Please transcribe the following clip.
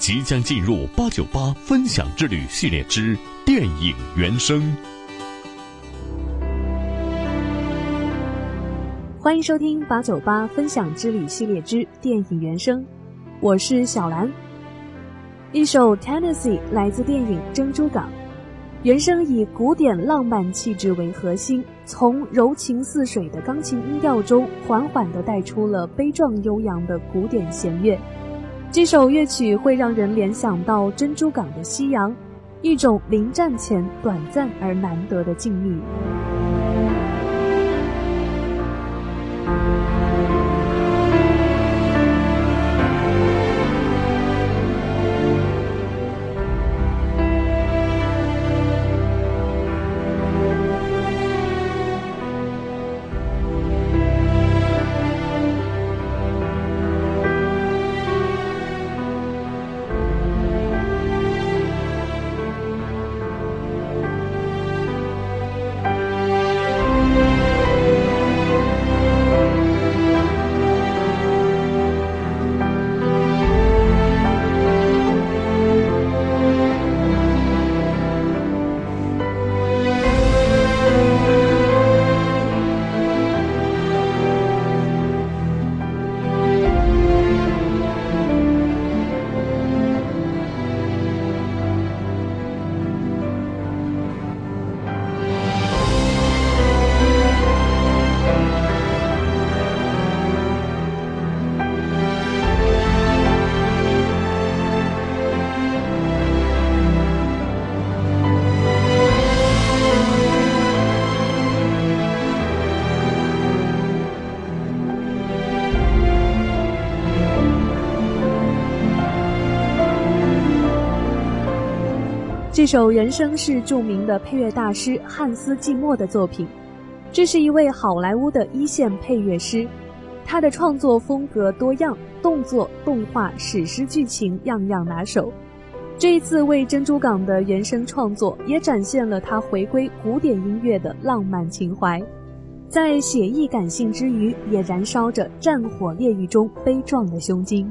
即将进入八九八分享之旅系列之电影原声。欢迎收听八九八分享之旅系列之电影原声，我是小兰。一首《Tennessee》来自电影《珍珠港》，原声以古典浪漫气质为核心，从柔情似水的钢琴音调中，缓缓地带出了悲壮悠扬的古典弦乐。这首乐曲会让人联想到珍珠港的夕阳，一种临战前短暂而难得的静谧。这首原声是著名的配乐大师汉斯季默的作品，这是一位好莱坞的一线配乐师，他的创作风格多样，动作、动画、史诗剧情样样拿手。这一次为《珍珠港》的原声创作，也展现了他回归古典音乐的浪漫情怀，在写意感性之余，也燃烧着战火烈狱中悲壮的胸襟。